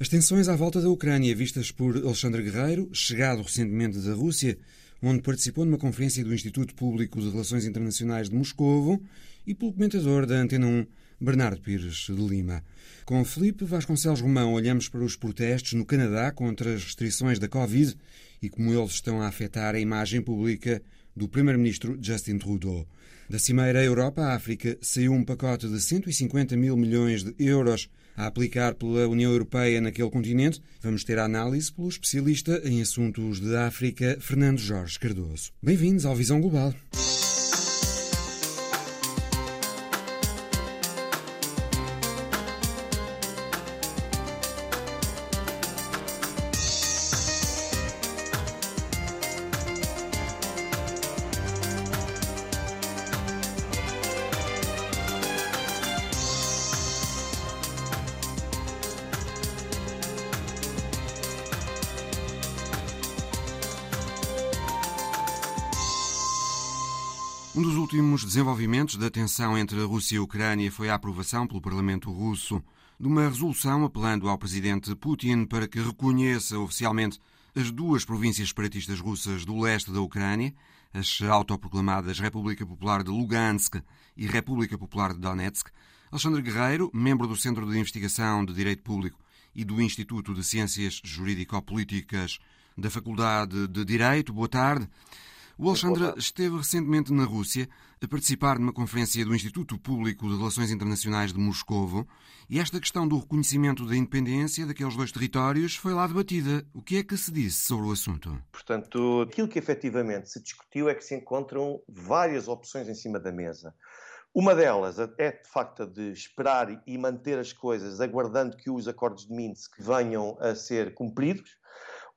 As tensões à volta da Ucrânia, vistas por Alexandre Guerreiro, chegado recentemente da Rússia, onde participou numa conferência do Instituto Público de Relações Internacionais de Moscovo, e pelo comentador da Antena 1, Bernardo Pires de Lima. Com Felipe Vasconcelos Romão, olhamos para os protestos no Canadá contra as restrições da Covid e como eles estão a afetar a imagem pública do Primeiro-Ministro Justin Trudeau. Da Cimeira Europa-África saiu um pacote de 150 mil milhões de euros a aplicar pela União Europeia naquele continente. Vamos ter a análise pelo especialista em assuntos de África, Fernando Jorge Cardoso. Bem-vindos ao Visão Global. Desenvolvimentos da tensão entre a Rússia e a Ucrânia foi a aprovação pelo Parlamento russo de uma resolução apelando ao presidente Putin para que reconheça oficialmente as duas províncias separatistas russas do leste da Ucrânia, as autoproclamadas República Popular de Lugansk e República Popular de Donetsk. Alexandre Guerreiro, membro do Centro de Investigação de Direito Público e do Instituto de Ciências Jurídico-Políticas da Faculdade de Direito, boa tarde. O Alexandre esteve recentemente na Rússia a participar numa conferência do Instituto Público de Relações Internacionais de Moscovo e esta questão do reconhecimento da independência daqueles dois territórios foi lá debatida. O que é que se disse sobre o assunto? Portanto, aquilo que efetivamente se discutiu é que se encontram várias opções em cima da mesa. Uma delas é, de facto, de esperar e manter as coisas, aguardando que os acordos de Minsk venham a ser cumpridos.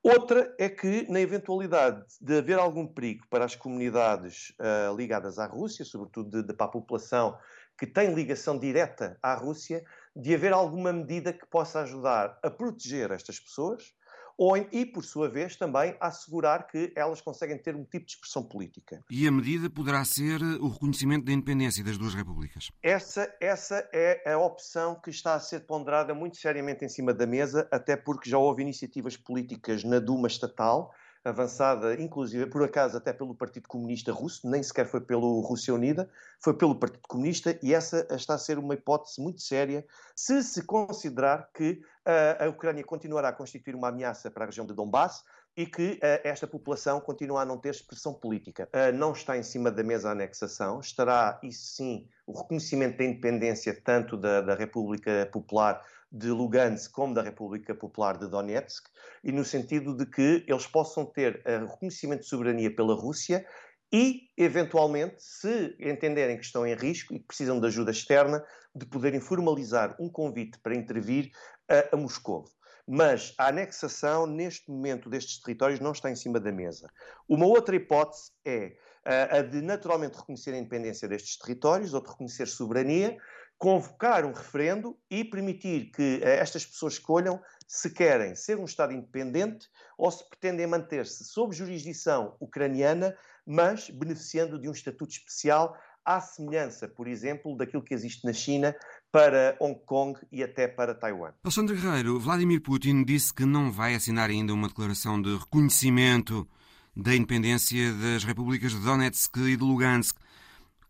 Outra é que, na eventualidade de haver algum perigo para as comunidades uh, ligadas à Rússia, sobretudo de, de, para a população que tem ligação direta à Rússia, de haver alguma medida que possa ajudar a proteger estas pessoas ou, e, por sua vez, também a assegurar que elas conseguem ter um tipo de expressão política. E a medida poderá ser o reconhecimento da independência das duas repúblicas? Essa, essa é a opção que está a ser ponderada muito seriamente em cima da mesa, até porque já houve iniciativas políticas na Duma estatal avançada, inclusive, por acaso, até pelo Partido Comunista Russo, nem sequer foi pelo Rússia Unida, foi pelo Partido Comunista, e essa está a ser uma hipótese muito séria se se considerar que uh, a Ucrânia continuará a constituir uma ameaça para a região de Donbass e que uh, esta população continua a não ter expressão política. Uh, não está em cima da mesa a anexação, estará, isso sim, o reconhecimento da independência tanto da, da República Popular de Lugansk como da República Popular de Donetsk, e no sentido de que eles possam ter uh, reconhecimento de soberania pela Rússia e, eventualmente, se entenderem que estão em risco e que precisam de ajuda externa, de poderem formalizar um convite para intervir uh, a Moscou. Mas a anexação, neste momento, destes territórios não está em cima da mesa. Uma outra hipótese é uh, a de naturalmente reconhecer a independência destes territórios ou de reconhecer soberania, convocar um referendo e permitir que uh, estas pessoas escolham se querem ser um Estado independente ou se pretendem manter-se sob jurisdição ucraniana, mas beneficiando de um estatuto especial à semelhança, por exemplo, daquilo que existe na China para Hong Kong e até para Taiwan. Alexandre Guerreiro, Vladimir Putin disse que não vai assinar ainda uma declaração de reconhecimento da independência das repúblicas de Donetsk e de Lugansk.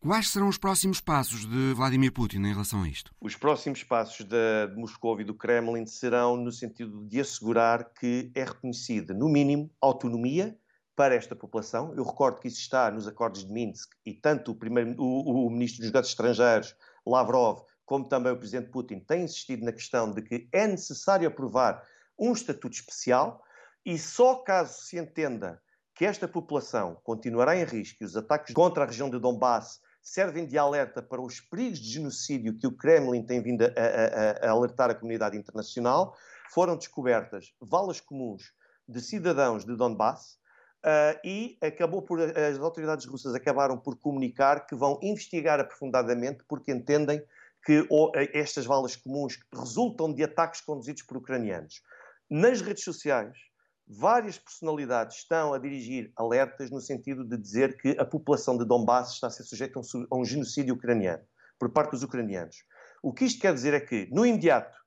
Quais serão os próximos passos de Vladimir Putin em relação a isto? Os próximos passos de Moscou e do Kremlin serão no sentido de assegurar que é reconhecida, no mínimo, autonomia para esta população. Eu recordo que isso está nos acordos de Minsk e tanto o, primeiro, o, o ministro dos Negócios Estrangeiros, Lavrov, como também o presidente Putin, têm insistido na questão de que é necessário aprovar um estatuto especial e só caso se entenda que esta população continuará em risco e os ataques contra a região de Donbass servem de alerta para os perigos de genocídio que o Kremlin tem vindo a, a, a alertar a comunidade internacional, foram descobertas valas comuns de cidadãos de Donbass uh, e acabou por as autoridades russas acabaram por comunicar que vão investigar aprofundadamente porque entendem que ou, estas valas comuns resultam de ataques conduzidos por ucranianos. Nas redes sociais, várias personalidades estão a dirigir alertas no sentido de dizer que a população de Donbass está a ser sujeita a um, a um genocídio ucraniano, por parte dos ucranianos. O que isto quer dizer é que, no imediato,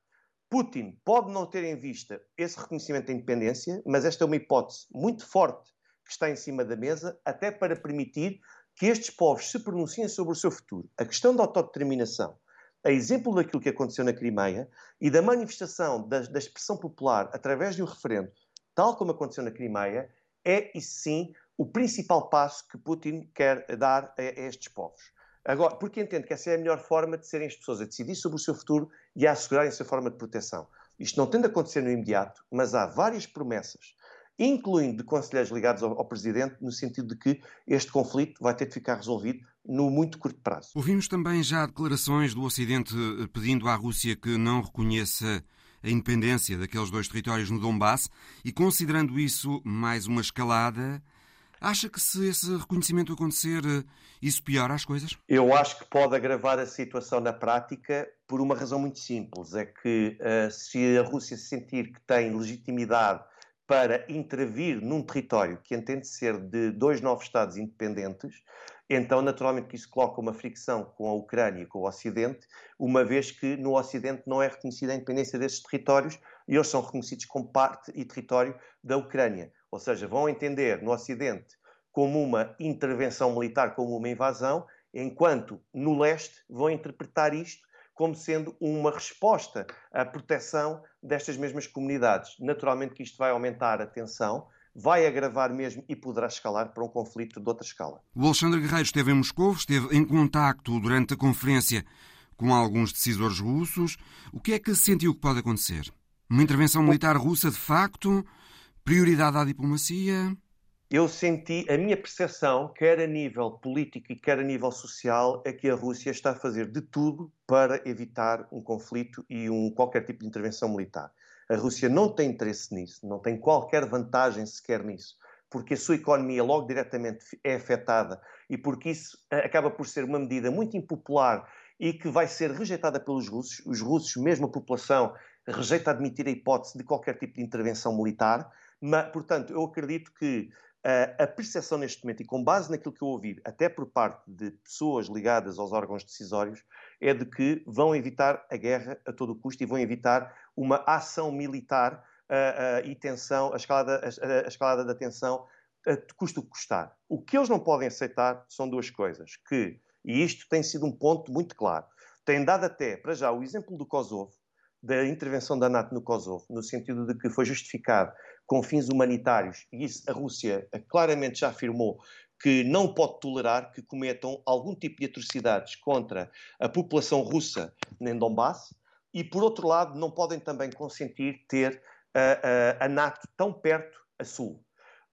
Putin pode não ter em vista esse reconhecimento da independência, mas esta é uma hipótese muito forte que está em cima da mesa, até para permitir que estes povos se pronunciem sobre o seu futuro. A questão da autodeterminação, a exemplo daquilo que aconteceu na Crimeia e da manifestação da, da expressão popular através de um referendo, tal como aconteceu na Crimeia, é, e sim, o principal passo que Putin quer dar a, estes povos. Agora, porque entende que essa é a melhor forma de serem as pessoas a decidir sobre o seu futuro e a assegurarem a sua forma de proteção. Isto não tende a acontecer no imediato, mas há várias promessas, incluindo de conselheiros ligados ao, ao, Presidente, no sentido de que este conflito vai ter de ficar resolvido no muito curto prazo. Ouvimos também já declarações do Ocidente eh, pedindo à Rússia que não reconheça a independência daqueles dois territórios no Donbass e considerando isso mais uma escalada Acha que se esse reconhecimento acontecer, isso piora as coisas? Eu acho que pode agravar a situação na prática por uma razão muito simples. É que uh, se a Rússia sentir que tem legitimidade para intervir num território que entende ser de dois novos Estados independentes, então naturalmente que isso coloca uma fricção com a Ucrânia e com o Ocidente, uma vez que no Ocidente não é reconhecida a independência desses territórios e eles são reconhecidos como parte e território da Ucrânia. Ou seja, vão entender no Ocidente como uma intervenção militar, como uma invasão, enquanto no leste vão interpretar isto como sendo uma resposta à proteção destas mesmas comunidades. Naturalmente que isto vai aumentar a tensão, vai agravar mesmo e poderá escalar para um conflito de outra escala. O Alexandre Guerreiro esteve em Moscou, esteve em contacto durante a conferência com alguns decisores russos. O que é que sentiu que pode acontecer? Uma intervenção militar russa de facto? Prioridade à diplomacia? Eu senti, a minha percepção, quer a nível político e quer a nível social, é que a Rússia está a fazer de tudo para evitar um conflito e um, qualquer tipo de intervenção militar. A Rússia não tem interesse nisso, não tem qualquer vantagem sequer nisso, porque a sua economia logo diretamente é afetada e porque isso acaba por ser uma medida muito impopular e que vai ser rejeitada pelos russos. Os russos, mesmo a população, rejeita admitir a hipótese de qualquer tipo de intervenção militar. Mas, portanto, eu acredito que a percepção neste momento, e com base naquilo que eu ouvi, até por parte de pessoas ligadas aos órgãos decisórios, é de que vão evitar a guerra a todo custo e vão evitar uma ação militar uh, uh, e tensão, a escalada, a, a escalada da tensão, a custo que custar. O que eles não podem aceitar são duas coisas, que, e isto tem sido um ponto muito claro, tem dado até, para já, o exemplo do Kosovo, da intervenção da NATO no Kosovo, no sentido de que foi justificado com fins humanitários, e isso a Rússia claramente já afirmou que não pode tolerar que cometam algum tipo de atrocidades contra a população russa em Donbass, e por outro lado não podem também consentir ter a, a, a NATO tão perto a sul.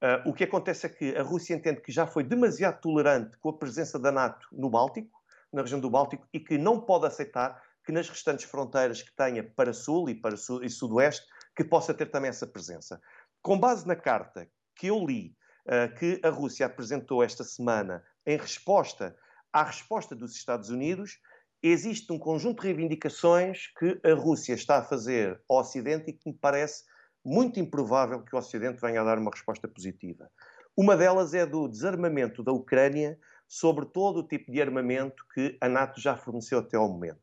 Uh, o que acontece é que a Rússia entende que já foi demasiado tolerante com a presença da NATO no Báltico, na região do Báltico, e que não pode aceitar que nas restantes fronteiras que tenha para sul e para sul, e sudoeste, que possa ter também essa presença. Com base na carta que eu li, uh, que a Rússia apresentou esta semana em resposta à resposta dos Estados Unidos, existe um conjunto de reivindicações que a Rússia está a fazer ao Ocidente e que me parece muito improvável que o Ocidente venha a dar uma resposta positiva. Uma delas é do desarmamento da Ucrânia sobre todo o tipo de armamento que a NATO já forneceu até ao momento.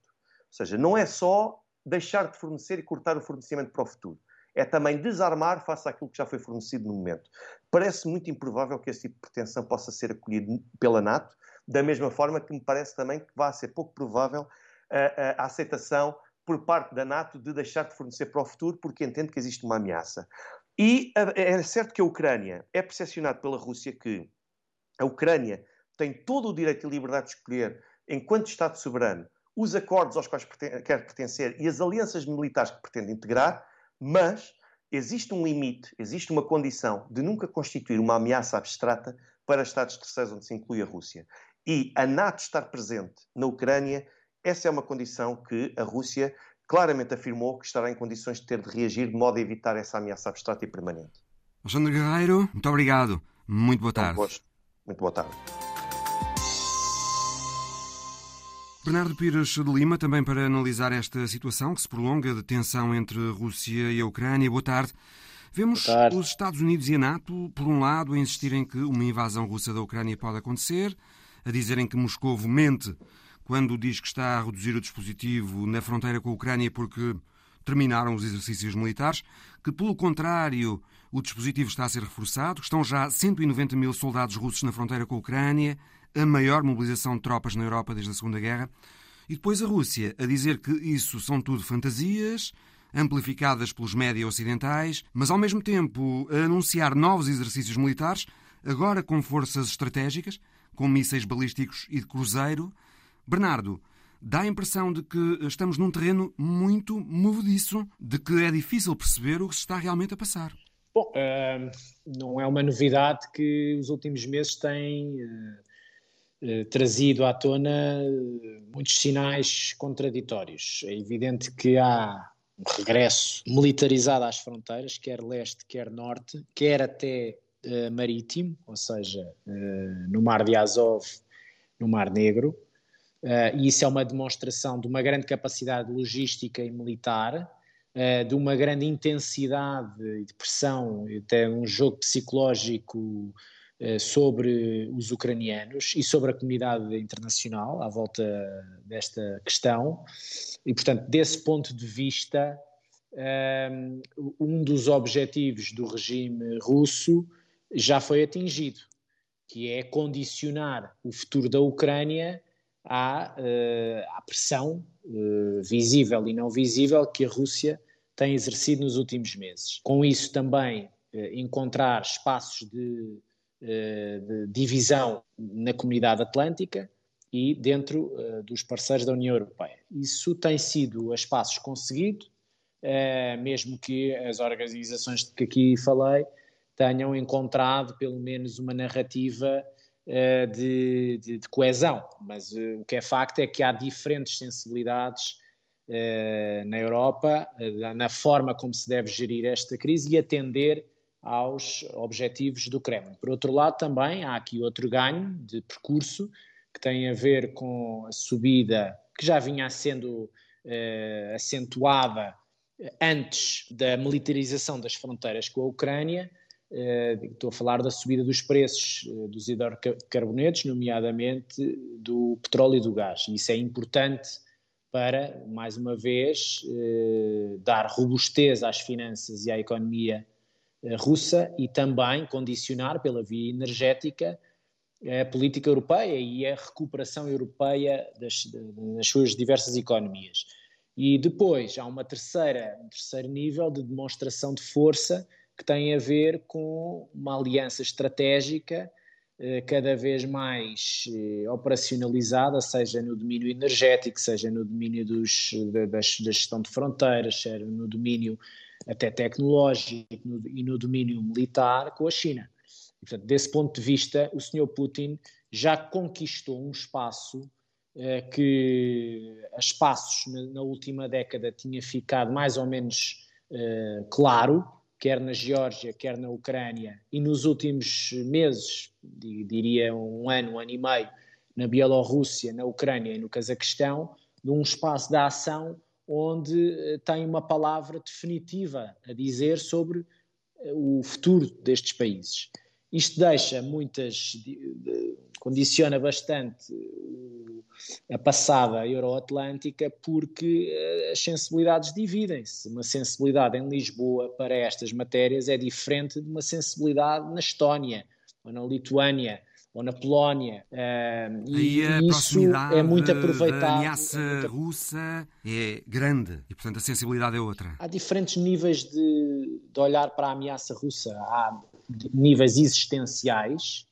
Ou seja, não é só deixar de fornecer e cortar o fornecimento para o futuro. É também desarmar face àquilo que já foi fornecido no momento. Parece muito improvável que esse tipo de pretensão possa ser acolhido pela NATO, da mesma forma que me parece também que vai ser pouco provável a, a, a aceitação por parte da NATO de deixar de fornecer para o futuro, porque entende que existe uma ameaça. E é certo que a Ucrânia é percepcionado pela Rússia que a Ucrânia tem todo o direito e liberdade de escolher, enquanto Estado soberano, os acordos aos quais quer pertencer e as alianças militares que pretende integrar, mas existe um limite, existe uma condição de nunca constituir uma ameaça abstrata para Estados terceiros onde se inclui a Rússia. E a NATO estar presente na Ucrânia, essa é uma condição que a Rússia claramente afirmou que estará em condições de ter de reagir de modo a evitar essa ameaça abstrata e permanente. Alexandre Guerreiro, muito obrigado. Muito boa tarde. Muito boa tarde. Bernardo Pires de Lima, também para analisar esta situação que se prolonga de tensão entre a Rússia e a Ucrânia. Boa tarde. Vemos Boa tarde. os Estados Unidos e a NATO, por um lado, a insistirem que uma invasão russa da Ucrânia pode acontecer, a dizerem que Moscou mente quando diz que está a reduzir o dispositivo na fronteira com a Ucrânia porque terminaram os exercícios militares, que, pelo contrário, o dispositivo está a ser reforçado, estão já 190 mil soldados russos na fronteira com a Ucrânia, a maior mobilização de tropas na Europa desde a Segunda Guerra, e depois a Rússia a dizer que isso são tudo fantasias, amplificadas pelos média ocidentais, mas ao mesmo tempo a anunciar novos exercícios militares, agora com forças estratégicas, com mísseis balísticos e de cruzeiro. Bernardo, dá a impressão de que estamos num terreno muito movediço, de que é difícil perceber o que se está realmente a passar. Bom, uh, não é uma novidade que os últimos meses têm uh, uh, trazido à tona muitos sinais contraditórios. É evidente que há um regresso militarizado às fronteiras, quer leste, quer norte, quer até marítimo, ou seja, no Mar de Azov, no Mar Negro. E isso é uma demonstração de uma grande capacidade logística e militar, de uma grande intensidade de pressão, até um jogo psicológico sobre os ucranianos e sobre a comunidade internacional à volta desta questão. E, portanto, desse ponto de vista, um dos objetivos do regime russo já foi atingido, que é condicionar o futuro da Ucrânia à, uh, à pressão uh, visível e não visível que a Rússia tem exercido nos últimos meses. Com isso também encontrar espaços de, de, divisão na comunidade atlântica e dentro dos parceiros da União Europeia. Isso tem sido a espaços conseguido, mesmo que as organizações de que aqui falei tenham encontrado pelo menos uma narrativa eh, de, de, de, coesão, mas o que é facto é que há diferentes sensibilidades na Europa, na forma como se deve gerir esta crise e atender aos objetivos do Kremlin. Por outro lado, também há aqui outro ganho de percurso que tem a ver com a subida que já vinha sendo acentuada antes da militarização das fronteiras com a Ucrânia, Uh, estou a falar da subida dos preços dos hidrocarbonetos, nomeadamente do petróleo e do gás. Isso é importante para, mais uma vez, dar robustez às finanças e à economia russa e também condicionar pela via energética a política europeia e a recuperação europeia das, das suas diversas economias. E depois há uma terceira, um terceiro nível de demonstração de força que tem a ver com uma aliança estratégica eh, cada vez mais eh, operacionalizada, seja no domínio energético, seja no domínio dos, da, da, gestão de fronteiras, seja no domínio até tecnológico no, e no domínio militar com a China. E, portanto, desse ponto de vista, o Sr. Putin já conquistou um espaço eh, que a espaços na, na, última década tinha ficado mais ou menos eh, claro, quer na Geórgia, quer na Ucrânia, e nos últimos meses, diria um ano, um ano e meio, na Bielorrússia, na Ucrânia e no Cazaquistão, num espaço de ação onde eh, tem uma palavra definitiva a dizer sobre eh, o futuro destes países. Isto deixa muitas, condiciona bastante a passada euroatlântica porque eh, as sensibilidades dividem-se. Uma sensibilidade em Lisboa para estas matérias é diferente de uma sensibilidade na Estónia, ou na Lituânia, ou na Polónia. Uh, e, a isso é muito aproveitado. A ameaça russa é grande e, portanto, a sensibilidade é outra. Há diferentes níveis de, de olhar para a ameaça russa. Há níveis existenciais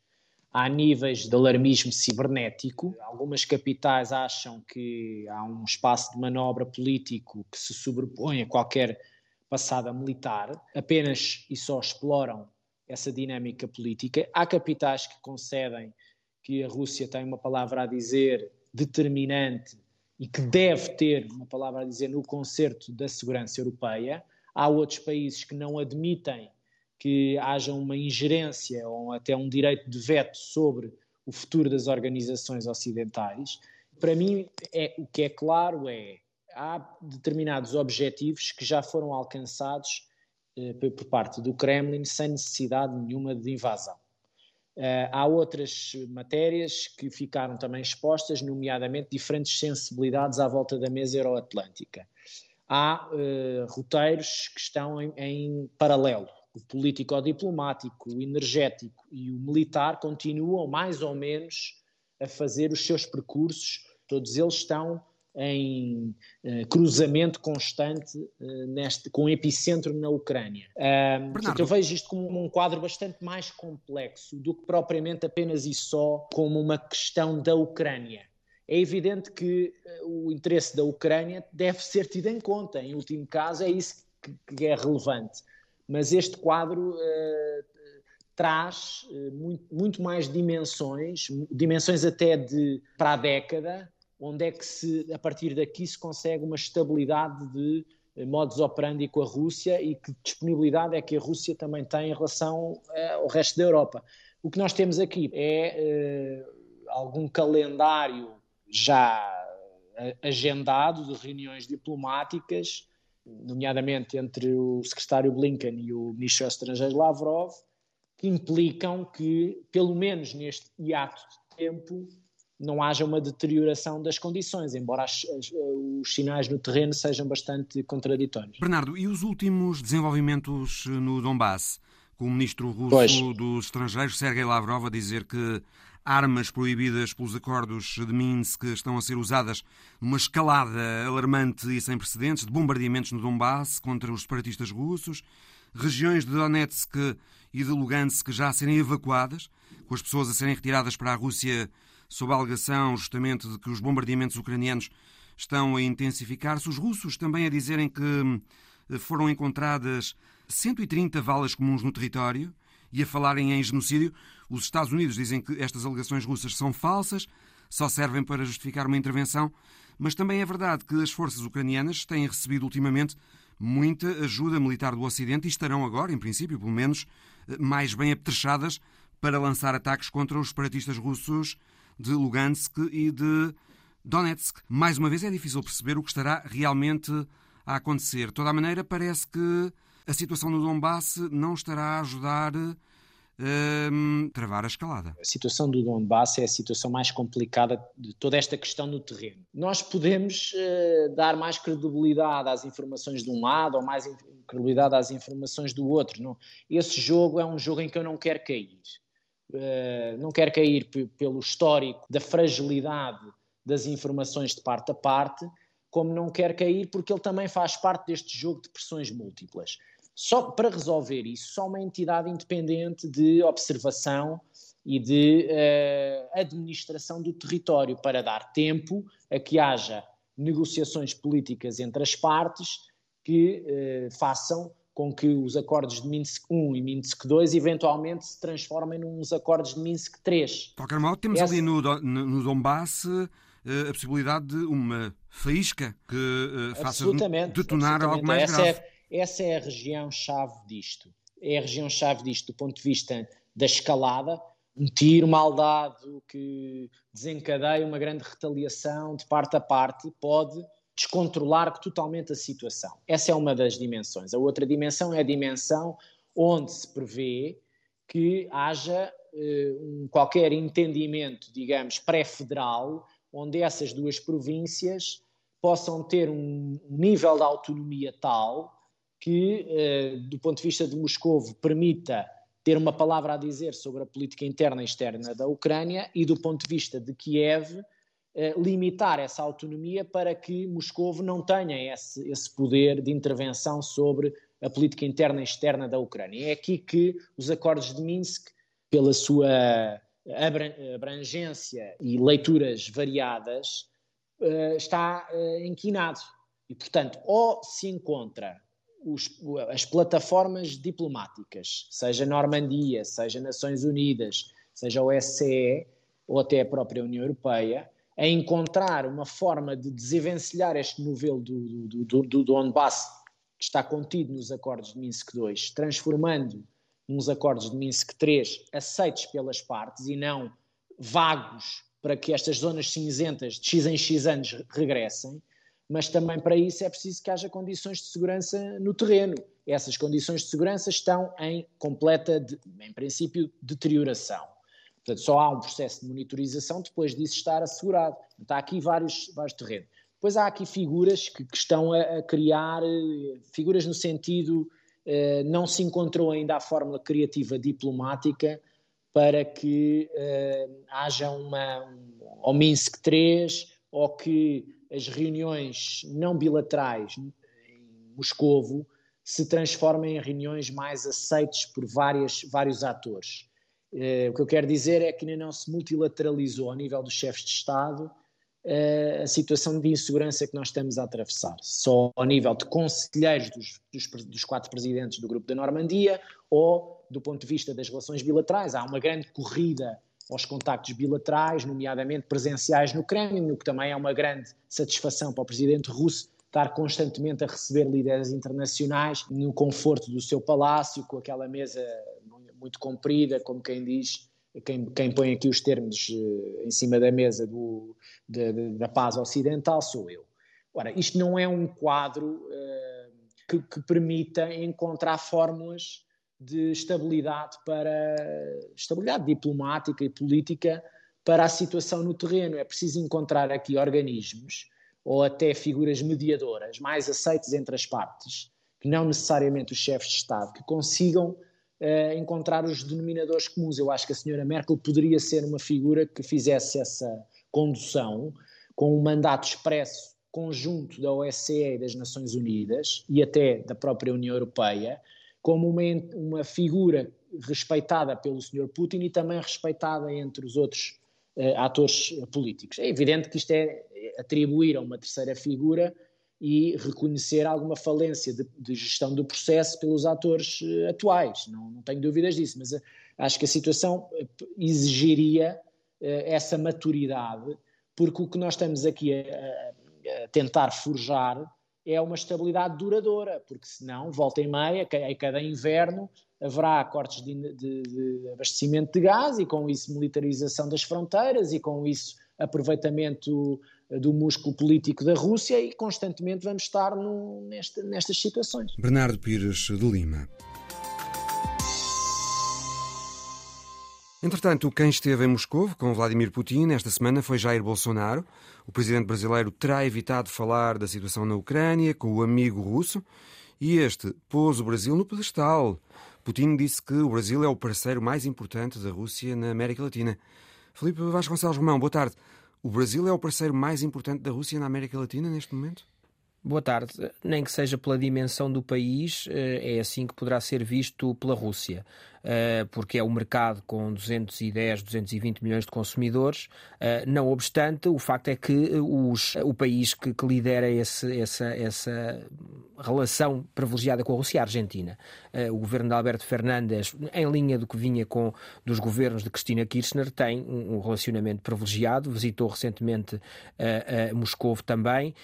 há níveis de alarmismo cibernético. Algumas capitais acham que há um espaço de manobra político que se sobrepõe a qualquer passada militar, apenas e só exploram essa dinâmica política. Há capitais que concedem que a Rússia tem uma palavra a dizer determinante e que deve ter uma palavra a dizer no concerto da segurança europeia. Há outros países que não admitem que haja uma ingerência ou até um direito de veto sobre o futuro das organizações ocidentais. Para mim, é, o que é claro é há determinados objetivos que já foram alcançados por parte do Kremlin sem necessidade nenhuma de invasão. Uh, há outras matérias que ficaram também expostas, nomeadamente diferentes sensibilidades à volta da mesa euroatlântica. há uh, roteiros que estão em, em paralelo. O político-diplomático, o energético e o militar continuam mais ou menos a fazer os seus percursos, todos eles estão em uh, cruzamento constante uh, neste, com epicentro na Ucrânia. Uh, portanto, eu vejo isto como um quadro bastante mais complexo do que propriamente apenas e só como uma questão da Ucrânia. É evidente que o interesse da Ucrânia deve ser tido em conta, em último caso, é isso que, que é relevante. Mas este quadro traz muito, muito mais dimensões, dimensões até de para a década, onde é que se, a partir daqui se consegue uma estabilidade de eh, modus operandi com a Rússia e que disponibilidade é que a Rússia também tem em relação eh, ao resto da Europa. O que nós temos aqui é uh, algum calendário já agendado de reuniões diplomáticas, nomeadamente entre o secretário Blinken e o ministro dos Estrangeiros Lavrov, que implicam que, pelo menos neste hiato de tempo, não haja uma deterioração das condições, embora as, as, os sinais no terreno sejam bastante contraditórios. Bernardo, e os últimos desenvolvimentos no Donbass? Com o ministro russo pois. dos Estrangeiros, Sergei Lavrov, a dizer que armas proibidas pelos acordos de Minsk estão a ser usadas numa escalada alarmante e sem precedentes de bombardeamentos no Donbass contra os separatistas russos, regiões de Donetsk e de Lugansk já a serem evacuadas, com as pessoas a serem retiradas para a Rússia sob a alegação justamente de que os bombardeamentos ucranianos estão a intensificar-se. Os russos também a dizerem que eh, foram encontradas 130 valas comuns no território e a falarem em genocídio. Os Estados Unidos dizem que estas alegações russas são falsas, só servem para justificar uma intervenção, mas também é verdade que as forças ucranianas têm recebido ultimamente muita ajuda militar do Ocidente e estarão agora, em princípio, pelo menos, eh, mais bem apetrechadas para lançar ataques contra os separatistas russos de Lugansk e de Donetsk. Mais uma vez é difícil perceber o que estará realmente a acontecer. De toda a maneira, parece que a situação no Donbass não estará a ajudar um, travar a escalada. A situação do Donbass é a situação mais complicada de toda esta questão no terreno. Nós podemos uh, dar mais credibilidade às informações de um lado ou mais credibilidade às informações do outro. Não? Esse jogo é um jogo em que eu não quero cair. Eh, não quero cair pelo histórico da fragilidade das informações de parte a parte, como não quero cair porque ele também faz parte deste jogo de pressões múltiplas. Só para resolver isso, só uma entidade independente de observação e de uh, administração do território para dar tempo a que haja negociações políticas entre as partes que uh, façam com que os acordos de Minsk I e Minsk II eventualmente se transformem nos acordos de Minsk III. De qualquer modo, temos Essa... ali no, no Donbass eh, a possibilidade de uma faísca que uh, faça detonar algo mais essa grave. É, essa é a região-chave disto. É a região-chave disto do ponto de vista da escalada. Um tiro mal dado que desencadeia uma grande retaliação de parte a parte pode descontrolar totalmente a situação. Essa é uma das dimensões. A outra dimensão é a dimensão onde se prevê que haja uh, um, qualquer entendimento, digamos, pré-federal, onde essas duas províncias possam ter um nível de autonomia tal que, uh, do ponto de vista de Moscou, permita ter uma palavra a dizer sobre a política interna e externa da Ucrânia e, do ponto de vista de Kiev, eh, limitar essa autonomia para que Moscou não tenha esse, esse poder de intervenção sobre a política interna e externa da Ucrânia. É aqui que os acordos de Minsk, pela sua abrangência e leituras variadas, eh, está eh, inquinado. E, portanto, ou se encontra os, as plataformas diplomáticas, seja Normandia, seja Nações Unidas, seja OSCE ou até a própria União Europeia, a encontrar uma forma de desenvencilhar este novelo do, do, do, do Donbass que está contido nos acordos de Minsk II, transformando nos acordos de Minsk III aceitos pelas partes e não vagos para que estas zonas cinzentas de X em X anos regressem, mas também para isso é preciso que haja condições de segurança no terreno. Essas condições de segurança estão em completa, de, em princípio, deterioração. Portanto, só há um processo de monitorização depois disso estar assegurado. Está aqui vários, vários terrenos. Depois há aqui figuras que, que estão a, a, criar, figuras no sentido, eh, não se encontrou ainda a fórmula criativa diplomática para que eh, haja uma, um, ou Minsk 3, ou que as reuniões não bilaterais em Moscovo se transformem em reuniões mais aceites por várias, vários atores. Eh, o que eu quero dizer é que ainda não se multilateralizou ao nível dos chefes de Estado eh, a situação de insegurança que nós estamos a atravessar, só ao nível de conselheiros dos, dos, dos, quatro presidentes do Grupo da Normandia ou do ponto de vista das relações bilaterais. Há uma grande corrida aos contactos bilaterais, nomeadamente presenciais no Kremlin, o que também é uma grande satisfação para o presidente russo estar constantemente a receber líderes internacionais no conforto do seu palácio, com aquela mesa muito comprida, como quem diz, quem, quem põe aqui os termos uh, em cima da mesa do, de, da paz ocidental sou eu. Ora, isto não é um quadro uh, que, que, permita encontrar fórmulas de estabilidade para estabilidade diplomática e política para a situação no terreno. É preciso encontrar aqui organismos ou até figuras mediadoras mais aceites entre as partes, que não necessariamente os chefes de Estado, que consigam uh, encontrar os denominadores comuns. Eu acho que a senhora Merkel poderia ser uma figura que fizesse essa condução com um mandato expresso conjunto da OSCE e das Nações Unidas e até da própria União Europeia, como uma, uma figura respeitada pelo Sr. Putin e também respeitada entre os outros uh, atores políticos. É evidente que isto é atribuir a uma terceira figura e reconhecer alguma falência de, de gestão do processo pelos atores uh, atuais. Não, não, tenho dúvidas disso, mas uh, acho que a situação uh, exigiria essa maturidade, porque o que nós estamos aqui a, a, tentar forjar é uma estabilidade duradoura, porque senão, volta e meia, a cada inverno, haverá cortes de, de, de abastecimento de gás e com isso militarização das fronteiras e com isso aproveitamento do músculo político da Rússia e constantemente vamos estar no, nesta, nestas situações. Bernardo Pires de Lima. Entretanto, quem esteve em Moscou com Vladimir Putin esta semana foi Jair Bolsonaro. O presidente brasileiro terá evitado falar da situação na Ucrânia com o amigo russo e este pôs o Brasil no pedestal. Putin disse que o Brasil é o parceiro mais importante da Rússia na América Latina. Felipe Vasconcelos Romão, boa tarde. O Brasil é o parceiro mais importante da Rússia na América Latina neste momento? Boa tarde. Nem que seja pela dimensão do país, eh, é assim que poderá ser visto pela Rússia. Eh, porque é um mercado com 210, 220 milhões de consumidores. Eh, não obstante, o facto é que os, o país que, que lidera esse, essa, essa relação privilegiada com a Rússia é a Argentina. Eh, o governo de Alberto Fernandes, em linha do que vinha com dos governos de Cristina Kirchner, tem um, relacionamento privilegiado. Visitou recentemente Moscou também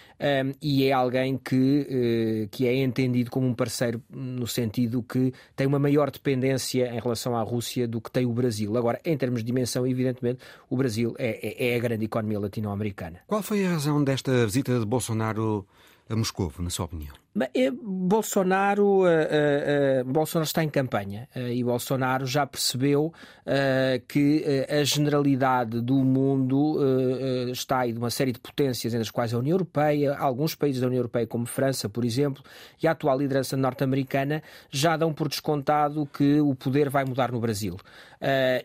e é alguém que, que é entendido como um parceiro no sentido que tem uma maior dependência em relação à Rússia do que tem o Brasil. Agora, em termos de dimensão, evidentemente, o Brasil é, é, é a grande economia latino-americana. Qual foi a razão desta visita de Bolsonaro a Moscou, na sua opinião? É, Bolsonaro, uh, uh, Bolsonaro está em campanha uh, e Bolsonaro já percebeu que a generalidade do mundo está aí de uma série de potências, entre as quais a União Europeia, alguns países da União Europeia, como França, por exemplo, e a atual liderança norte-americana, já dão por descontado que o poder vai mudar no Brasil.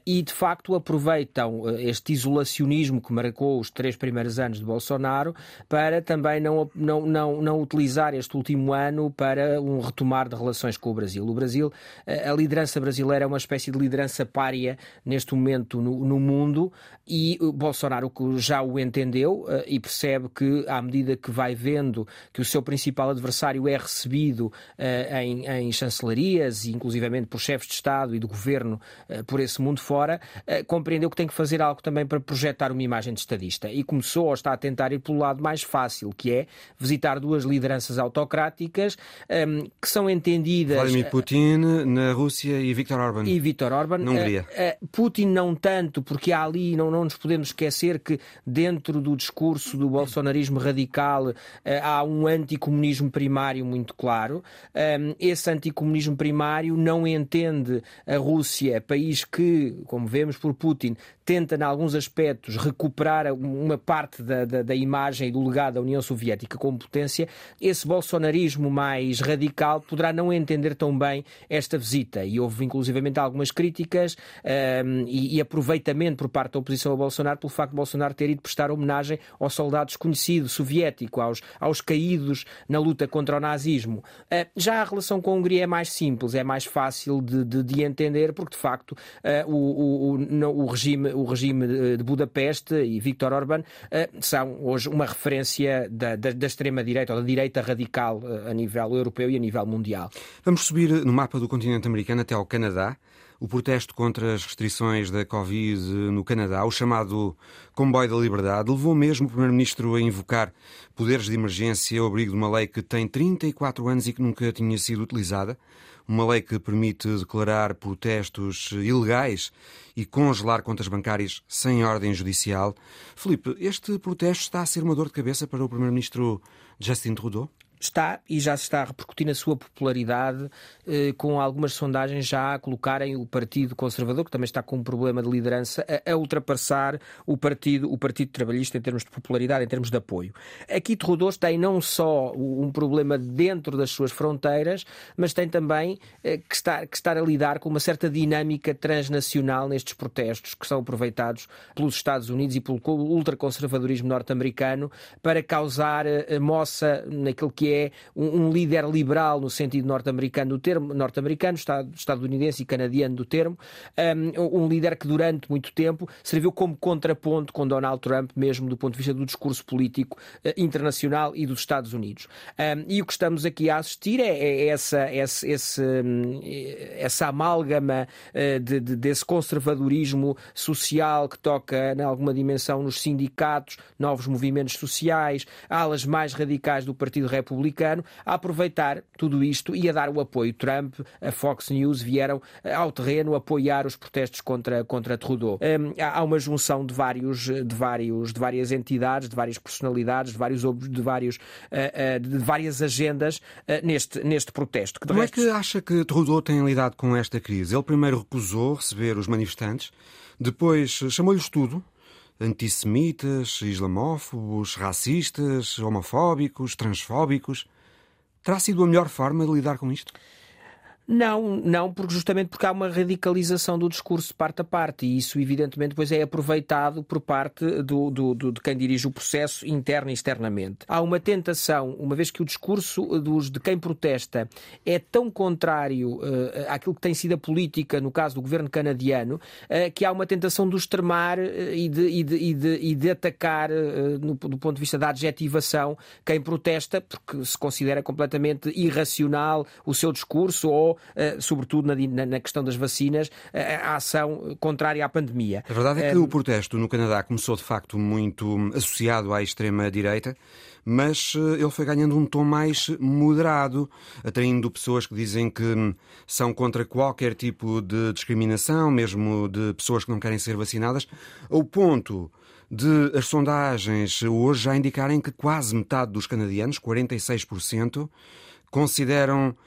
e, de facto, aproveitam este isolacionismo que marcou os três primeiros anos de Bolsonaro para também não, não, não, não utilizar este último último ano para um retomar de relações com o Brasil. O Brasil, a liderança brasileira é uma espécie de liderança pária neste momento no, no mundo e Bolsonaro já o entendeu eh, e percebe que, à medida que vai vendo que o seu principal adversário é recebido uh, em, em, chancelarias e inclusivamente por chefes de Estado e do governo uh, por esse mundo fora, compreendeu que tem que fazer algo também para projetar uma imagem de estadista e começou ou está a tentar ir pelo lado mais fácil, que é visitar duas lideranças autocráticas um, que são entendidas. Vladimir Putin na Rússia e Viktor Orban. E Viktor Orban. Na Hungria. Uh, uh, Putin não tanto, porque há ali, não, não nos podemos esquecer que dentro do discurso do bolsonarismo radical há um anticomunismo primário muito claro. Um, esse anticomunismo primário não entende a Rússia, país que, como vemos por Putin, tenta, em alguns aspectos, recuperar uma parte da, da, da, imagem e do legado da União Soviética como potência, esse bolsonarismo mais radical poderá não entender tão bem esta visita. E houve, inclusivamente, algumas críticas um, e, e, aproveitamento por parte da oposição a Bolsonaro pelo facto de Bolsonaro ter ido prestar homenagem ao soldado desconhecido soviético, aos, aos caídos na luta contra o nazismo. Uh, já a relação com a Hungria é mais simples, é mais fácil de, de, de entender, porque, de facto, uh, o, o, o regime o regime de Budapeste e Viktor Orban eh, são hoje uma referência da, da, da extrema-direita ou da direita radical eh, a nível europeu e a nível mundial. Vamos subir no mapa do continente americano até ao Canadá. O protesto contra as restrições da Covid no Canadá, o chamado Comboio da Liberdade, levou mesmo o Primeiro-Ministro a invocar poderes de emergência ao abrigo de uma lei que tem 34 anos e que nunca tinha sido utilizada uma lei que permite declarar protestos ilegais e congelar contas bancárias sem ordem judicial. Felipe, este protesto está a ser uma dor de cabeça para o Primeiro-Ministro Justin Trudeau? Está e já se está a repercutir na sua popularidade, eh, com algumas sondagens já a colocarem o Partido Conservador, que também está com um problema de liderança, a, a, ultrapassar o Partido, o Partido Trabalhista em termos de popularidade, em termos de apoio. Aqui Trudeau tem não só um problema dentro das suas fronteiras, mas tem também eh, que, estar, que estar a lidar com uma certa dinâmica transnacional nestes protestos que são aproveitados pelos Estados Unidos e pelo ultraconservadorismo norte-americano para causar eh, moça naquilo que é um, um líder liberal no sentido norte-americano do termo, norte-americano, estadunidense e canadiano do termo, um, um líder que durante muito tempo serviu como contraponto com Donald Trump, mesmo do ponto de vista do discurso político uh, internacional e dos Estados Unidos. Um, e o que estamos aqui a assistir é, é essa, esse, esse, hum, essa amálgama uh, de, de, desse conservadorismo social que toca em alguma dimensão nos sindicatos, novos movimentos sociais, alas mais radicais do Partido Republicano republicano a aproveitar tudo isto e a dar o apoio. Trump, a Fox News vieram eh, ao terreno apoiar os protestos contra, contra Trudeau. Um, há uma junção de vários, de vários, de várias entidades, de várias personalidades, de vários, de vários, uh, uh, de várias agendas neste, neste protesto. Como resto... é que acha que Trudeau tem lidado com esta crise? Ele primeiro recusou receber os manifestantes, depois chamou-lhes tudo, antissemitas, islamófobos, racistas, homofóbicos, transfóbicos. Terá sido a melhor forma de lidar com isto? Não, não, porque justamente porque há uma radicalização do discurso parte a parte e isso evidentemente depois é aproveitado por parte do, do, do, de quem dirige o processo interno e externamente. Há uma tentação, uma vez que o discurso dos, de quem protesta é tão contrário uh, àquilo que tem sido a política, no caso do governo canadiano, uh, que há uma tentação de extremar uh, e, de, e, de, e, de, e de atacar no, do ponto de vista da adjetivação quem protesta, porque se considera completamente irracional o seu discurso ou sobretudo na, na, questão das vacinas, eh, a ação contrária à pandemia. A verdade é que o protesto no Canadá começou de facto muito associado à extrema-direita mas eh, ele foi ganhando um tom mais moderado, atraindo pessoas que dizem que hum, são contra qualquer tipo de discriminação, mesmo de pessoas que não querem ser vacinadas, ao ponto de as sondagens hoje já indicarem que quase metade dos canadianos, 46%, consideram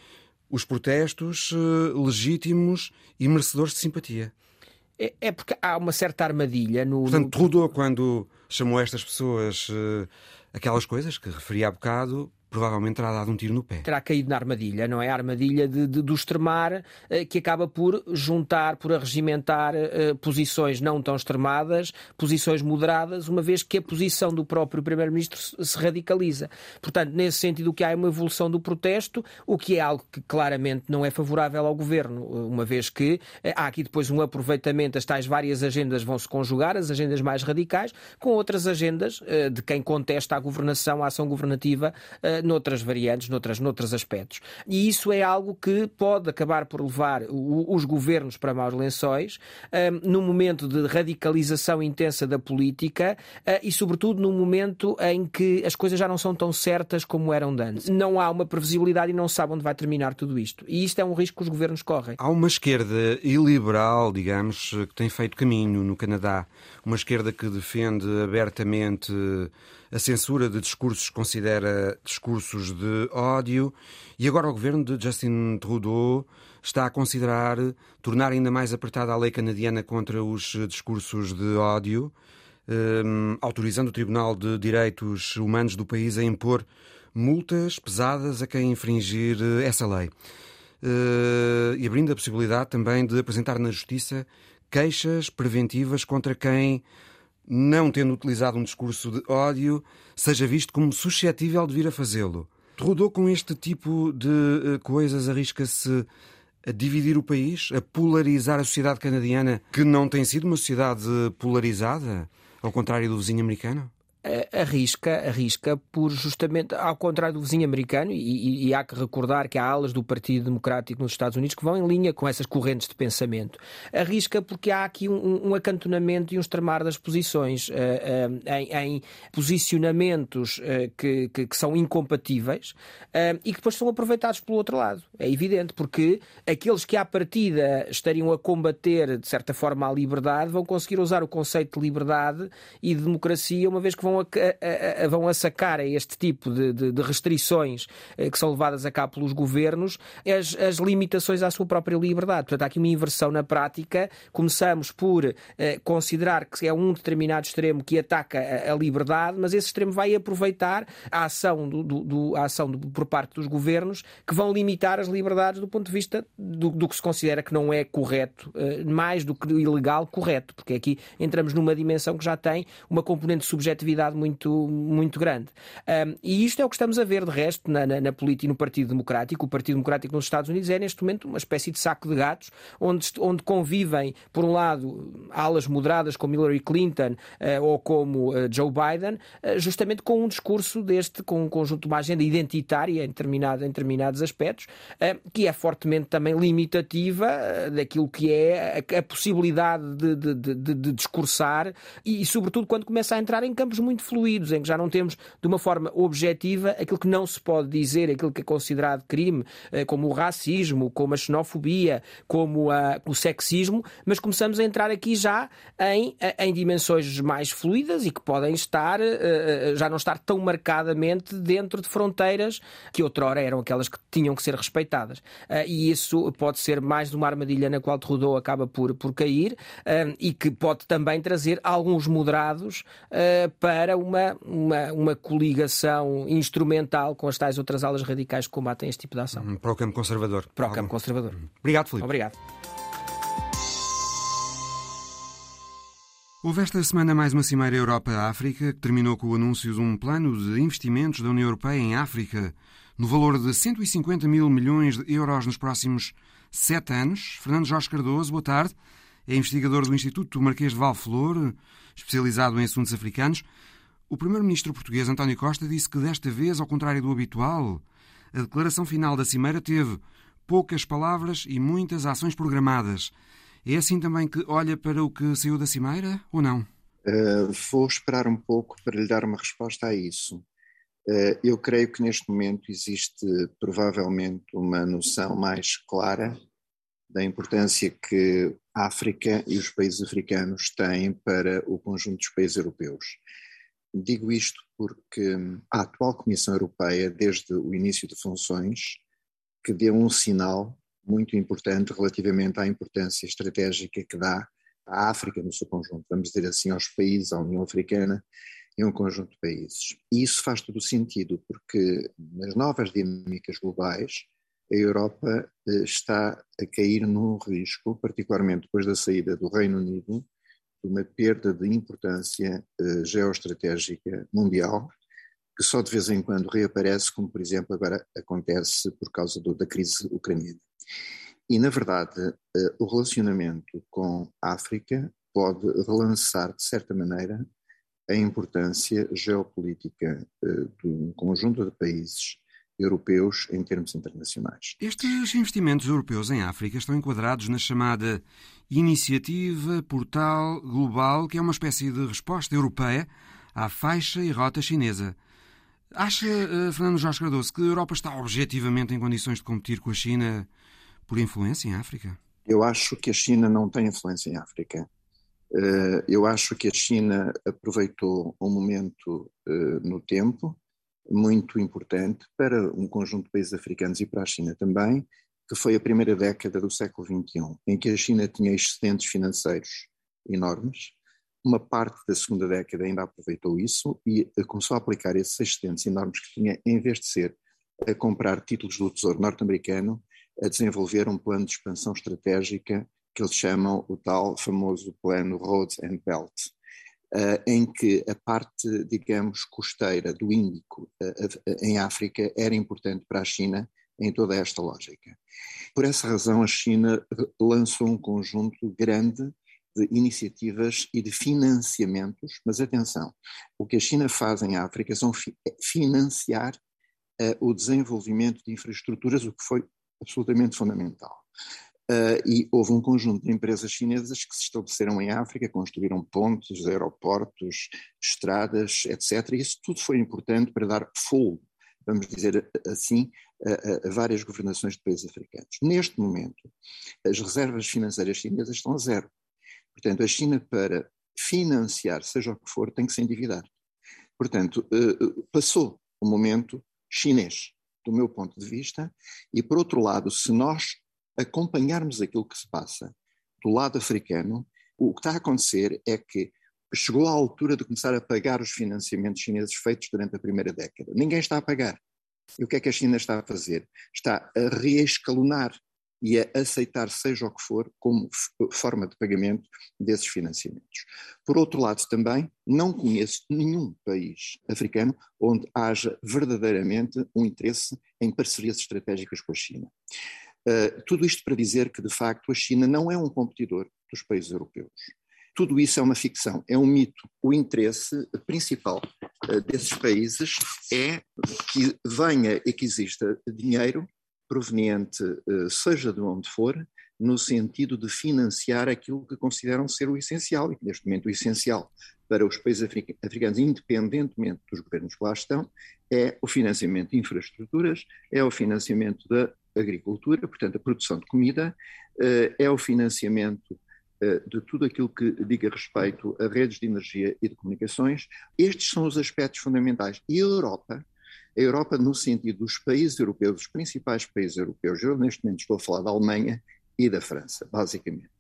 os protestos uh, legítimos e merecedores de simpatia. É, é, porque há uma certa armadilha no. Portanto. Trudeau, quando chamou estas pessoas uh, aquelas coisas que referi há bocado, provavelmente terá dado um tiro no pé. Terá caído na armadilha, não é? A armadilha de, de, do extremar eh, que acaba por juntar, por arregimentar eh, posições não tão extremadas, posições moderadas, uma vez que a posição do próprio Primeiro-Ministro se radicaliza. Portanto, nesse sentido, que há uma evolução do protesto, o que é algo que claramente não é favorável ao governo, uma vez que eh, há aqui depois um aproveitamento, as tais várias agendas vão se conjugar, as agendas mais radicais, com outras agendas de quem contesta a governação, a ação governativa noutras variantes, noutras, noutros aspectos. E isso é algo que pode acabar por levar os governos para maus lençóis, num momento de radicalização intensa da política e, sobretudo, num momento em que as coisas já não são tão certas como eram antes. Não há uma previsibilidade e não sabe onde vai terminar tudo isto. E isto é um risco que os governos correm. Há uma esquerda iliberal, digamos, que tem feito caminho no Canadá. Uma esquerda que defende abertamente a censura de discursos considera discursos de ódio. E agora o governo de Justin Trudeau está a considerar tornar ainda mais apertada a lei canadiana contra os discursos de ódio, um, autorizando o Tribunal de Direitos Humanos do país a impor multas pesadas a quem infringir essa lei. Uh, e abrindo a possibilidade também de apresentar na Justiça queixas preventivas contra quem, não tendo utilizado um discurso de ódio, seja visto como suscetível de vir a fazê-lo. Rodou com este tipo de uh, coisas, arrisca-se a dividir o país, a polarizar a sociedade canadiana, que não tem sido uma sociedade polarizada, ao contrário do vizinho americano? Arrisca, arrisca por justamente, ao contrário do vizinho americano, e, e, há que recordar que há alas do Partido Democrático nos Estados Unidos que vão em linha com essas correntes de pensamento. Arrisca porque há aqui um, um acantonamento e um extremar das posições uh, uh, em, em, posicionamentos uh, que, que, que, são incompatíveis e que depois são aproveitados pelo outro lado. É evidente, porque aqueles que à partida estariam a combater, de certa forma, a liberdade, vão conseguir usar o conceito de liberdade e de democracia, uma vez que vão vão, a, a, vão a sacar a este tipo de, de, de, restrições eh, que são levadas a cabo pelos governos as, as, limitações à sua própria liberdade. Portanto, há aqui uma inversão na prática. Começamos por eh, considerar que é um determinado extremo que ataca a, a, liberdade, mas esse extremo vai aproveitar a ação, do, do, do a ação do, por parte dos governos que vão limitar as liberdades do ponto de vista do, do que se considera que não é correto, eh, mais do que ilegal, correto, porque aqui entramos numa dimensão que já tem uma componente de subjetividade muito, muito grande. Um, e isto é o que estamos a ver, de resto, na, na, na política e no Partido Democrático. O Partido Democrático nos Estados Unidos é, neste momento, uma espécie de saco de gatos, onde, onde convivem, por um lado, alas moderadas como Hillary Clinton uh, ou como uh, Joe Biden, uh, justamente com um discurso deste, com um conjunto, uma agenda identitária em, determinado, em determinados aspectos, que é fortemente também limitativa daquilo que é a, a possibilidade de, de, de, de discursar e, e, sobretudo, quando começa a entrar em campos muito muito fluidos, em que já não temos de uma forma objetiva aquilo que não se pode dizer, aquilo que é considerado crime, eh, como o racismo, como a xenofobia, como a, o sexismo, mas começamos a entrar aqui já em, em dimensões mais fluidas e que podem estar, eh, eh, já não estar tão marcadamente dentro de fronteiras que outrora eram aquelas que tinham que ser respeitadas. E isso pode ser mais uma armadilha na qual Trudeau acaba por, por cair e que pode também trazer alguns moderados para para uma, uma, uma coligação instrumental com as tais outras alas radicais que combatem este tipo de ação. Hum, para o campo conservador. Para o campo conservador. Obrigado, Filipe. Obrigado. Houve esta semana mais uma Cimeira Europa-África que terminou com o anúncio de um plano de investimentos da União Europeia em África no valor de 150 mil milhões de euros nos próximos sete anos. Fernando Jorge Cardoso, boa tarde. É investigador do Instituto Marquês de Valflor, especializado em assuntos africanos. O primeiro-ministro português António Costa disse que desta vez, ao contrário do habitual, a declaração final da Cimeira teve poucas palavras e muitas ações programadas. É assim também que olha para o que saiu da Cimeira ou não? Uh, vou esperar um pouco para lhe dar uma resposta a isso. Uh, eu creio que neste momento existe provavelmente uma noção mais clara da importância que a África e os países africanos têm para o conjunto dos países europeus. Digo isto porque a atual Comissão Europeia, desde o início de funções, que deu um sinal muito importante relativamente à importância estratégica que dá à África no seu conjunto, vamos dizer assim, aos países, à União Africana e a um conjunto de países. E isso faz todo o sentido, porque nas novas dinâmicas globais, a Europa eh, está a cair num risco, particularmente depois da saída do Reino Unido, uma perda de importância uh, geoestratégica mundial, que só de vez em quando reaparece, como por exemplo agora acontece por causa do, da crise ucraniana. E na verdade, uh, o relacionamento com a África pode relançar, de certa maneira, a importância geopolítica de um conjunto de países europeus em termos internacionais. Estes investimentos europeus em África estão enquadrados na chamada Iniciativa Portal Global, que é uma espécie de resposta europeia à faixa e rota chinesa. Acha, uh, Fernando Jorge Cardoso, que a Europa está objetivamente em condições de competir com a China por influência em África? Eu acho que a China não tem influência em África. Uh, eu acho que a China aproveitou um momento uh, no tempo muito importante para um conjunto de países africanos e para a China também, que foi a primeira década do século XXI, em que a China tinha excedentes financeiros enormes, uma parte da segunda década ainda aproveitou isso e eh, começou a aplicar esses excedentes enormes que tinha, em vez de ser a comprar títulos do Tesouro norte-americano, a desenvolver um plano de expansão estratégica que eles chamam o tal famoso plano Roads and Belt, em que a parte, digamos, costeira do Índico uh, em África era importante para a China em toda esta lógica. Por essa razão, a China lançou um conjunto grande de iniciativas e de financiamentos, mas atenção, o que a China faz em África são fi é financiar uh, o desenvolvimento de infraestruturas, o que foi absolutamente fundamental. Uh, e houve um conjunto de empresas chinesas que se estabeleceram em África, construíram pontes, aeroportos, estradas, etc. E isso tudo foi importante para dar fogo, vamos dizer assim, a, a, várias governações de países africanos. Neste momento, as reservas financeiras chinesas estão a zero. Portanto, a China, para financiar, seja o que for, tem que se endividar. Portanto, eh, passou o momento chinês, do meu ponto de vista, e por outro lado, se nós acompanharmos aquilo que se passa do lado africano, o que está a acontecer é que chegou à altura de começar a pagar os financiamentos chineses feitos durante a primeira década. Ninguém está a pagar. E o que é que a China está a fazer? Está a reescalonar e a aceitar, seja o que for, como forma de pagamento desses financiamentos. Por outro lado, também não conheço nenhum país africano onde haja verdadeiramente um interesse em parcerias estratégicas com a China. Uh, tudo isto para dizer que, de facto, a China não é um competidor dos países europeus. Tudo isso é uma ficção, é um mito. O interesse principal uh, desses países é que venha e que exista dinheiro proveniente, eh, seja de onde for, no sentido de financiar aquilo que consideram ser o essencial, e que neste momento o essencial para os países africanos, independentemente dos governos que lá estão, é o financiamento de infraestruturas, é o financiamento da agricultura, portanto, a produção de comida, eh, é o financiamento eh, de tudo aquilo que diga respeito a redes de energia e de comunicações. Estes são os aspectos fundamentais. E a Europa a Europa no sentido dos países europeus, os principais países europeus, eu neste momento estou a falar da Alemanha e da França, basicamente,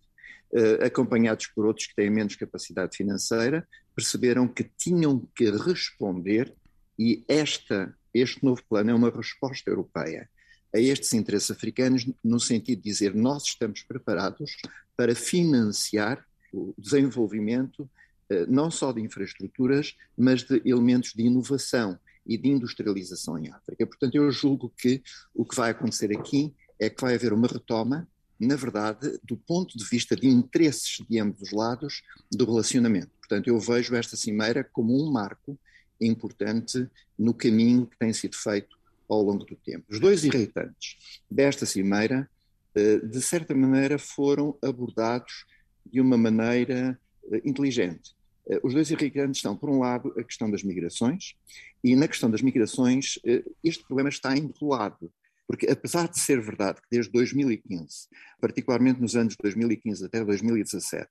uh, acompanhados por outros que têm menos capacidade financeira, perceberam que tinham que responder e esta, este novo plano é uma resposta europeia a estes interesses africanos, no sentido de dizer nós estamos preparados para financiar o desenvolvimento uh, não só de infraestruturas, mas de elementos de inovação e de industrialização em África. Portanto, eu julgo que o que vai acontecer aqui é que vai haver uma retoma, na verdade, do ponto de vista de interesses de ambos os lados do relacionamento. Portanto, eu vejo esta cimeira como um marco importante no caminho que tem sido feito ao longo do tempo. Os dois irritantes desta cimeira, eh, de certa maneira, foram abordados de uma maneira eh, inteligente. Eh, os dois irritantes estão, por um lado, a questão das migrações, e na questão das migrações, este problema está enrolado. Porque, apesar de ser verdade que desde 2015, particularmente nos anos 2015 até 2017,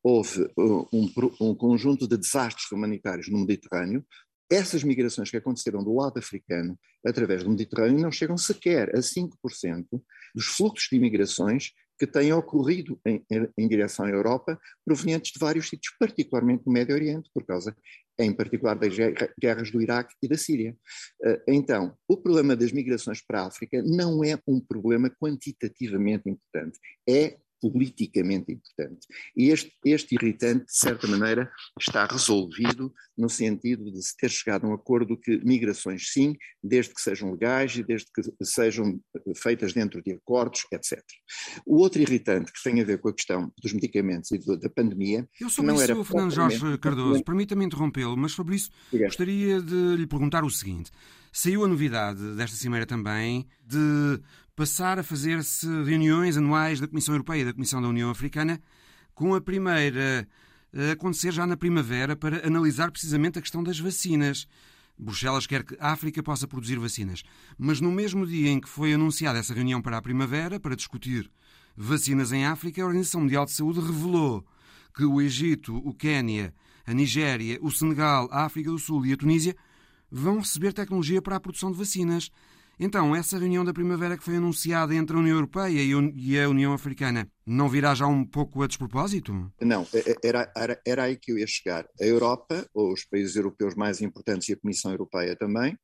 houve um, um conjunto de desastres humanitários no Mediterrâneo, essas migrações que aconteceram do lado africano através do Mediterrâneo não chegam sequer a 5% dos fluxos de imigrações que têm ocorrido em, em, direção à Europa, provenientes de vários sítios, particularmente do Médio Oriente, por causa, em particular, das guerras do Iraque e da Síria. Eh, então, o problema das migrações para a África não é um problema quantitativamente importante, é politicamente importante. E este, este irritante, de certa maneira, está resolvido no sentido de se ter chegado a um acordo que migrações sim, desde que sejam legais e desde que sejam feitas dentro de acordos, etc. O outro irritante que tem a ver com a questão dos medicamentos e do, da pandemia. Eu sobre não isso, era Fernando Jorge Cardoso, permita-me interrompê-lo, mas sobre isso gostaria de lhe perguntar o seguinte. Saiu a novidade desta cimeira também de passar a fazer-se reuniões anuais da Comissão Europeia e da Comissão da União Africana, com a primeira a acontecer já na primavera para analisar precisamente a questão das vacinas. Bruxelas quer que a África possa produzir vacinas. Mas no mesmo dia em que foi anunciada essa reunião para a primavera, para discutir vacinas em África, a Organização Mundial de Saúde revelou que o Egito, o Quénia, a Nigéria, o Senegal, a África do Sul e a Tunísia vão receber tecnologia para a produção de vacinas. Então, essa reunião da primavera que foi anunciada entre a União Europeia e a União Africana não virá já um pouco a despropósito? Não, é, é, era, era, era aí que eu ia chegar. A Europa, ou os países europeus mais importantes e a Comissão Europeia também,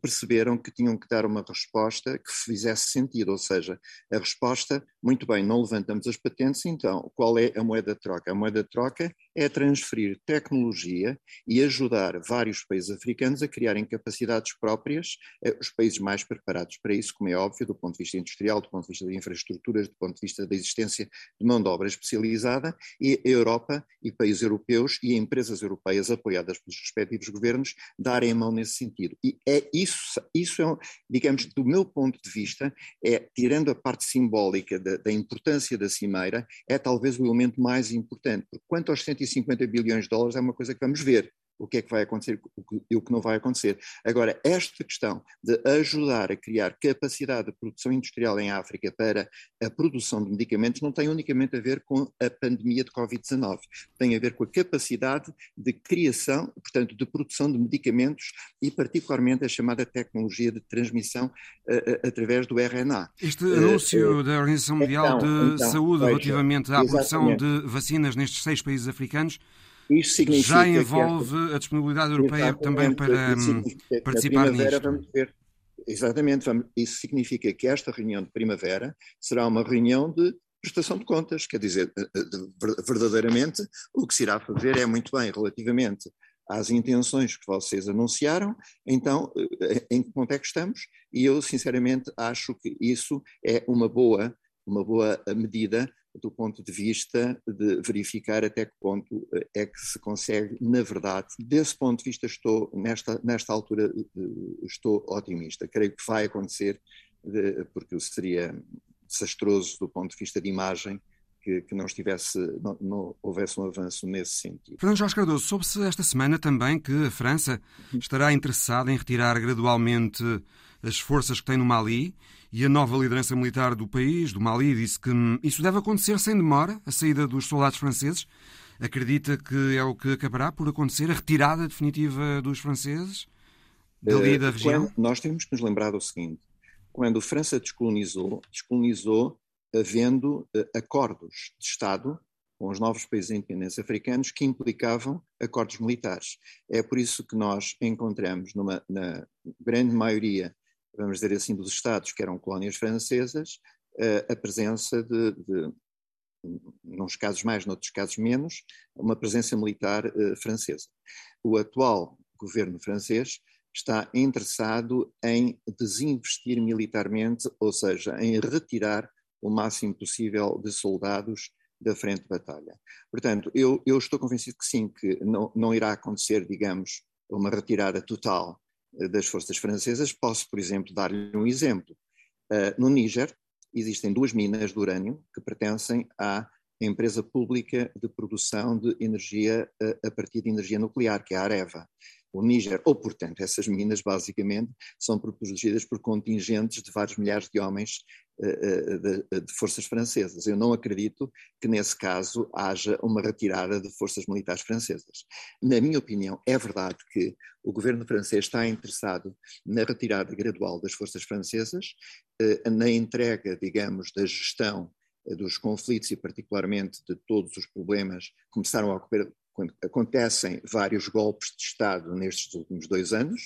perceberam que tinham que dar uma resposta que fizesse sentido, ou seja, a resposta, muito bem, não levantamos as patentes, então qual é a moeda de troca? A moeda de troca é transferir tecnologia e ajudar vários países africanos a criarem capacidades próprias, eh, os países mais preparados para isso, como é óbvio, do ponto de vista industrial, do ponto de vista de infraestruturas, do ponto de vista da existência de mão de obra especializada, e a Europa e países europeus e empresas europeias apoiadas pelos respectivos governos darem a mão nesse sentido. E é é isso, isso é, digamos, do meu ponto de vista, é, tirando a parte simbólica da, da, importância da cimeira, é talvez o elemento mais importante, quanto aos 150 bilhões de dólares é uma coisa que vamos ver, o que é que vai acontecer e o que não vai acontecer. Agora, esta questão de ajudar a criar capacidade de produção industrial em África para a produção de medicamentos não tem unicamente a ver com a pandemia de Covid-19, tem a ver com a capacidade de criação, portanto, de produção de medicamentos e, particularmente, a chamada tecnologia de transmissão uh, através do RNA. Este anúncio uh, da Organização Mundial então, de então, Saúde veja, relativamente à produção de vacinas nestes seis países africanos isso significa Já envolve a disponibilidade europeia também para participar nisto. Vamos ver. Exatamente, vamos, isso significa que esta reunião de primavera será uma reunião de prestação de contas, quer dizer, verdadeiramente o que se irá fazer é muito bem relativamente às intenções que vocês anunciaram, então eh, em que ponto é que estamos? E eu sinceramente acho que isso é uma boa, uma boa medida do ponto de vista de verificar até que ponto eh, é que se consegue, na verdade, desse ponto de vista estou, nesta, nesta altura, eh, estou otimista. Creio que vai acontecer, porque seria desastroso do ponto de vista de imagem que, que, não estivesse, não, não, houvesse um avanço nesse sentido. Fernando Jorge Cardoso, soube-se esta semana também que a França estará interessada em retirar gradualmente as forças que tem no Mali e a nova liderança militar do país, do Mali, disse que isso deve acontecer sem demora, a saída dos soldados franceses. Acredita que é o que acabará por acontecer, a retirada definitiva dos franceses dali da região? Quando, nós temos que nos lembrar do seguinte: quando a França descolonizou, descolonizou havendo uh, acordos de Estado com os novos países independentes africanos que implicavam acordos militares. É por isso que nós encontramos numa, na grande maioria vamos dizer assim, dos Estados que eram colónias francesas, eh, a presença de, de nos casos mais, noutros casos menos, uma presença militar uh, francesa. O atual governo francês está interessado em desinvestir militarmente, ou seja, em retirar o máximo possível de soldados da frente de batalha. Portanto, eu, eu estou convencido que sim, que não, não irá acontecer, digamos, uma retirada total das forças francesas. Posso, por exemplo, dar-lhe um exemplo. Uh, no Níger existem duas minas de urânio que pertencem à empresa pública de produção de energia uh, a partir de energia nuclear, que é a Areva o Níger, ou portanto, essas minas basicamente são protegidas por contingentes de vários milhares de homens uh, de, de, forças francesas. Eu não acredito que nesse caso haja uma retirada de forças militares francesas. Na minha opinião, é verdade que o governo francês está interessado na retirada gradual das forças francesas, na entrega, digamos, da gestão dos conflitos e particularmente de todos os problemas que começaram a ocorrer, acontecem vários golpes de Estado nestes últimos dois anos,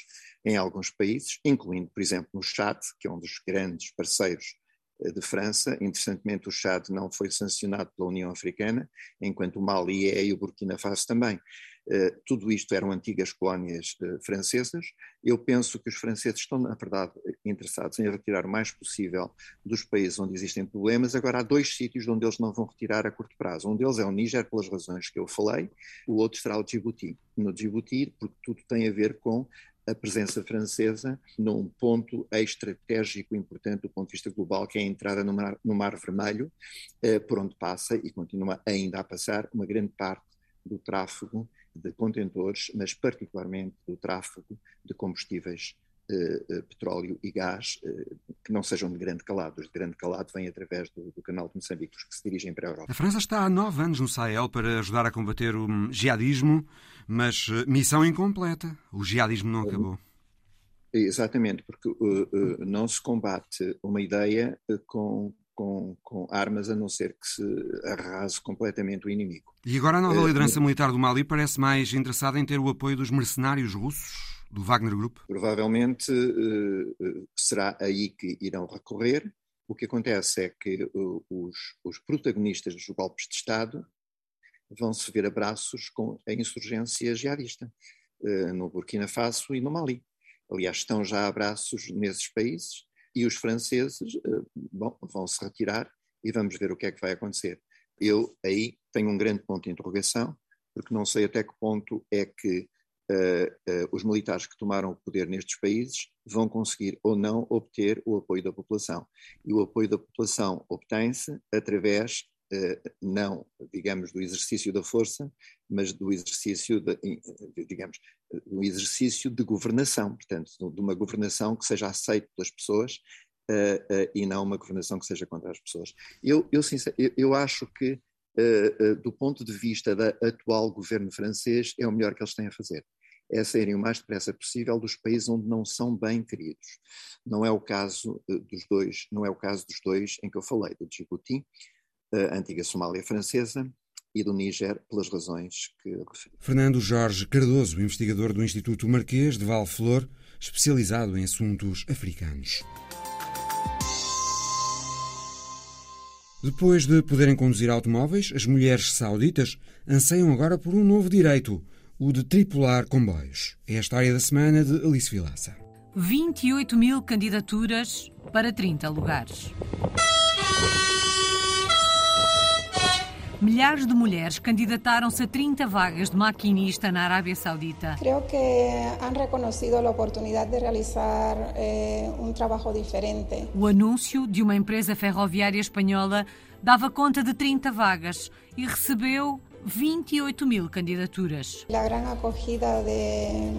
em alguns países, incluindo, por exemplo, no Chad, que é um dos grandes parceiros de França. Interessantemente, o Chad não foi sancionado pela União Africana, enquanto o Mali é e o Burkina Faso também. Uh, tudo isto eram antigas colónias uh, francesas. Eu penso que os franceses estão, na verdade, interessados em retirar o mais possível dos países onde existem problemas. Agora, há dois sítios onde eles não vão retirar a curto prazo. Um deles é o Níger, pelas razões que eu falei, o outro será o Djibouti. No Djibouti, porque tudo tem a ver com a presença francesa num ponto estratégico importante do ponto de vista global, que é a entrada no Mar, no mar Vermelho, eh, por onde passa e continua ainda a passar uma grande parte do tráfego de contentores, mas particularmente do tráfego de combustíveis eh, eh, petróleo e gás eh, que não sejam de grande calado. Os de grande calado vêm através do, do, canal de Moçambique, os que se dirigem para a Europa. A França está há nove anos no Sahel para ajudar a combater o jihadismo, mas missão incompleta. O jihadismo não acabou. Exatamente, porque uh, uh, não se combate uma ideia uh, com, com, com, armas a não ser que se arrase completamente o inimigo. E agora a nova liderança militar do Mali parece mais interessada em ter o apoio dos mercenários russos? do Wagner Group? Provavelmente uh, será aí que irão recorrer. O que acontece é que uh, os, os, protagonistas dos golpes de Estado vão se ver abraços com a insurgência jihadista uh, no Burkina Faso e no Mali. Aliás, estão já abraços nesses países e os franceses bom, vão se retirar e vamos ver o que é que vai acontecer. Eu aí tenho um grande ponto de interrogação, porque não sei até que ponto é que uh, uh, os militares que tomaram o poder nestes países vão conseguir ou não obter o apoio da população. E o apoio da população obtém-se através, não, digamos, do exercício da força, mas do exercício, de, digamos, do exercício de governação, portanto, de uma governação que seja aceita pelas pessoas e não uma governação que seja contra as pessoas. Eu, eu, eu, acho que do ponto de vista da atual governo francês, é o melhor que eles têm a fazer é saírem o mais depressa possível dos países onde não são bem queridos. Não é o caso dos dois, não é o caso dos dois em que eu falei, do Djibouti, a antiga Somália francesa, e do Níger, pelas razões que referi. Fernando Jorge Cardoso, investigador do Instituto Marquês de Valflor, especializado em assuntos africanos. Depois de poderem conduzir automóveis, as mulheres sauditas anseiam agora por um novo direito o de tripular comboios. É a história da semana de Alice Vilaça. 28 mil candidaturas para 30 lugares. Milhares de mulheres candidataram-se a 30 vagas de maquinista na Arábia Saudita. Creo que han reconocido la oportunidad de realizar eh, un trabajo diferente. O anúncio de uma empresa ferroviária espanhola dava conta de 30 vagas e recebeu 28 mil candidaturas. A grande acogida de,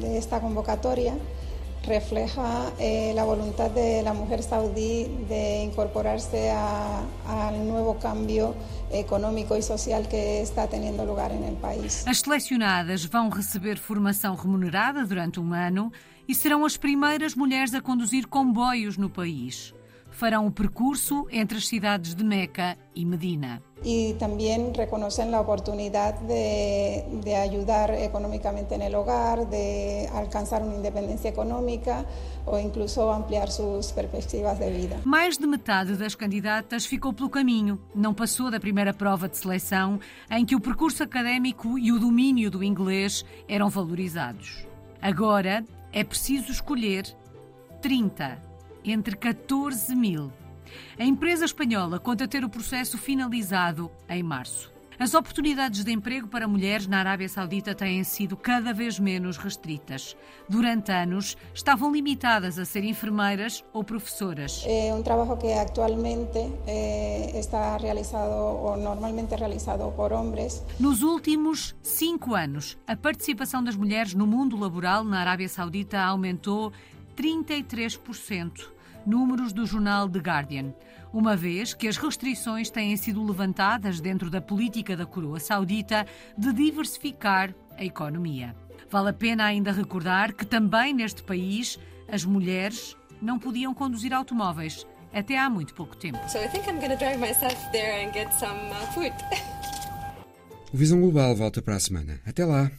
de esta convocatoria refleja eh, la voluntad de la mujer saudí de incorporarse al nuevo cambio económico e social que está tendo lugar no país. As selecionadas vão receber formação remunerada durante um ano e serão as primeiras mulheres a conduzir comboios no país farão o percurso entre as cidades de Meca e Medina. E também reconhecem a oportunidade de, de ajudar economicamente no hogar, de alcançar uma independência econômica ou incluso ampliar suas perspectivas de vida. Mais de metade das candidatas ficou pelo caminho, não passou da primeira prova de seleção, em que o percurso académico e o domínio do inglês eram valorizados. Agora é preciso escolher 30 entre 14 mil. A empresa espanhola conta ter o processo finalizado em março. As oportunidades de emprego para mulheres na Arábia Saudita têm sido cada vez menos restritas. Durante anos, estavam limitadas a ser enfermeiras ou professoras. É um trabalho que atualmente eh, está realizado ou normalmente realizado por homens. Nos últimos cinco anos, a participação das mulheres no mundo laboral na Arábia Saudita aumentou 33%, números do jornal The Guardian, uma vez que as restrições têm sido levantadas dentro da política da coroa saudita de diversificar a economia. Vale a pena ainda recordar que também neste país as mulheres não podiam conduzir automóveis até há muito pouco tempo. So I think I'm going to drive myself there and get some uh, food. O Visão Global volta para a semana. Até lá.